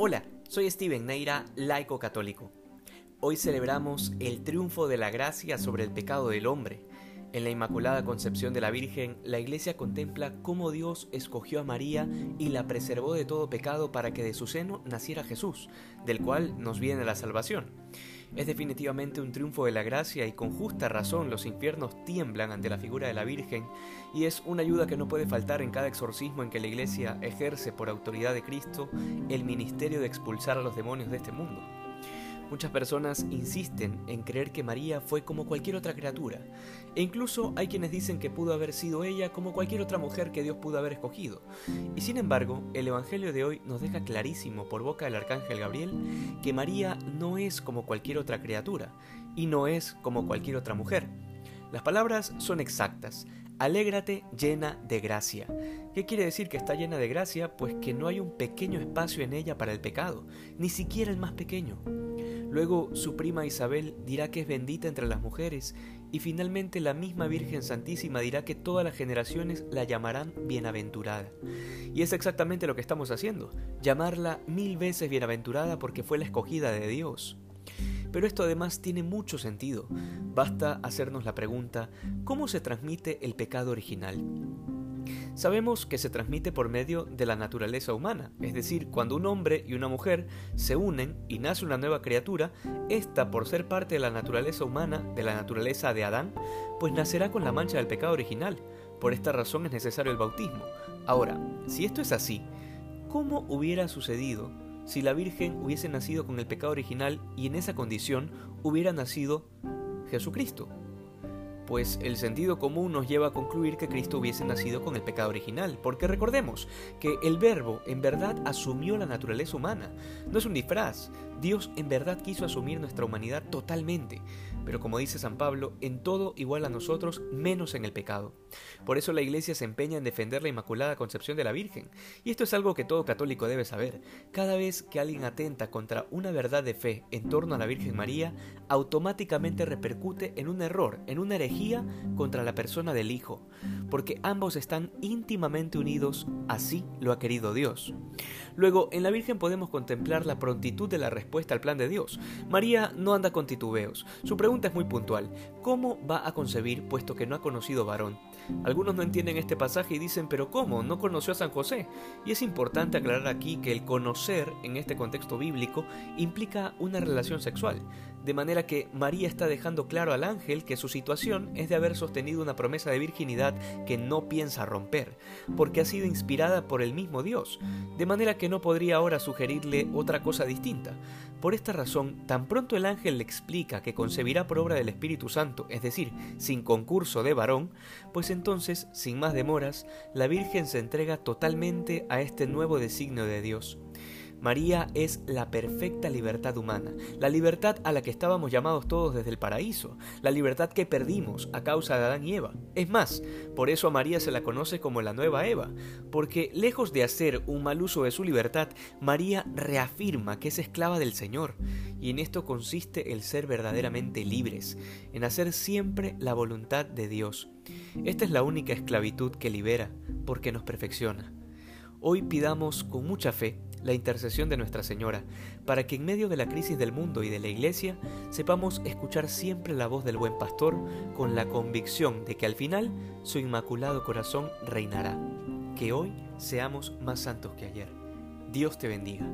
Hola, soy Steven Neira, laico católico. Hoy celebramos el triunfo de la gracia sobre el pecado del hombre. En la Inmaculada Concepción de la Virgen, la Iglesia contempla cómo Dios escogió a María y la preservó de todo pecado para que de su seno naciera Jesús, del cual nos viene la salvación. Es definitivamente un triunfo de la gracia y con justa razón los infiernos tiemblan ante la figura de la Virgen y es una ayuda que no puede faltar en cada exorcismo en que la Iglesia ejerce por autoridad de Cristo el ministerio de expulsar a los demonios de este mundo. Muchas personas insisten en creer que María fue como cualquier otra criatura, e incluso hay quienes dicen que pudo haber sido ella como cualquier otra mujer que Dios pudo haber escogido. Y sin embargo, el Evangelio de hoy nos deja clarísimo por boca del Arcángel Gabriel que María no es como cualquier otra criatura, y no es como cualquier otra mujer. Las palabras son exactas. Alégrate llena de gracia. ¿Qué quiere decir que está llena de gracia? Pues que no hay un pequeño espacio en ella para el pecado, ni siquiera el más pequeño. Luego su prima Isabel dirá que es bendita entre las mujeres y finalmente la misma Virgen Santísima dirá que todas las generaciones la llamarán bienaventurada. Y es exactamente lo que estamos haciendo, llamarla mil veces bienaventurada porque fue la escogida de Dios. Pero esto además tiene mucho sentido. Basta hacernos la pregunta, ¿cómo se transmite el pecado original? Sabemos que se transmite por medio de la naturaleza humana, es decir, cuando un hombre y una mujer se unen y nace una nueva criatura, esta por ser parte de la naturaleza humana, de la naturaleza de Adán, pues nacerá con la mancha del pecado original. Por esta razón es necesario el bautismo. Ahora, si esto es así, ¿cómo hubiera sucedido si la Virgen hubiese nacido con el pecado original y en esa condición hubiera nacido Jesucristo? Pues el sentido común nos lleva a concluir que Cristo hubiese nacido con el pecado original, porque recordemos que el verbo en verdad asumió la naturaleza humana, no es un disfraz, Dios en verdad quiso asumir nuestra humanidad totalmente, pero como dice San Pablo, en todo igual a nosotros, menos en el pecado. Por eso la Iglesia se empeña en defender la Inmaculada Concepción de la Virgen, y esto es algo que todo católico debe saber. Cada vez que alguien atenta contra una verdad de fe en torno a la Virgen María, automáticamente repercute en un error, en una herejía contra la persona del Hijo, porque ambos están íntimamente unidos, así lo ha querido Dios. Luego, en la Virgen podemos contemplar la prontitud de la respuesta al plan de Dios. María no anda con titubeos. Su pregunta es muy puntual. ¿Cómo va a concebir puesto que no ha conocido varón? Algunos no entienden este pasaje y dicen, pero ¿cómo? ¿No conoció a San José? Y es importante aclarar aquí que el conocer en este contexto bíblico implica una relación sexual de manera que María está dejando claro al ángel que su situación es de haber sostenido una promesa de virginidad que no piensa romper, porque ha sido inspirada por el mismo Dios, de manera que no podría ahora sugerirle otra cosa distinta. Por esta razón, tan pronto el ángel le explica que concebirá por obra del Espíritu Santo, es decir, sin concurso de varón, pues entonces, sin más demoras, la Virgen se entrega totalmente a este nuevo designio de Dios. María es la perfecta libertad humana, la libertad a la que estábamos llamados todos desde el paraíso, la libertad que perdimos a causa de Adán y Eva. Es más, por eso a María se la conoce como la nueva Eva, porque lejos de hacer un mal uso de su libertad, María reafirma que es esclava del Señor, y en esto consiste el ser verdaderamente libres, en hacer siempre la voluntad de Dios. Esta es la única esclavitud que libera, porque nos perfecciona. Hoy pidamos con mucha fe la intercesión de Nuestra Señora, para que en medio de la crisis del mundo y de la Iglesia sepamos escuchar siempre la voz del buen pastor con la convicción de que al final su inmaculado corazón reinará. Que hoy seamos más santos que ayer. Dios te bendiga.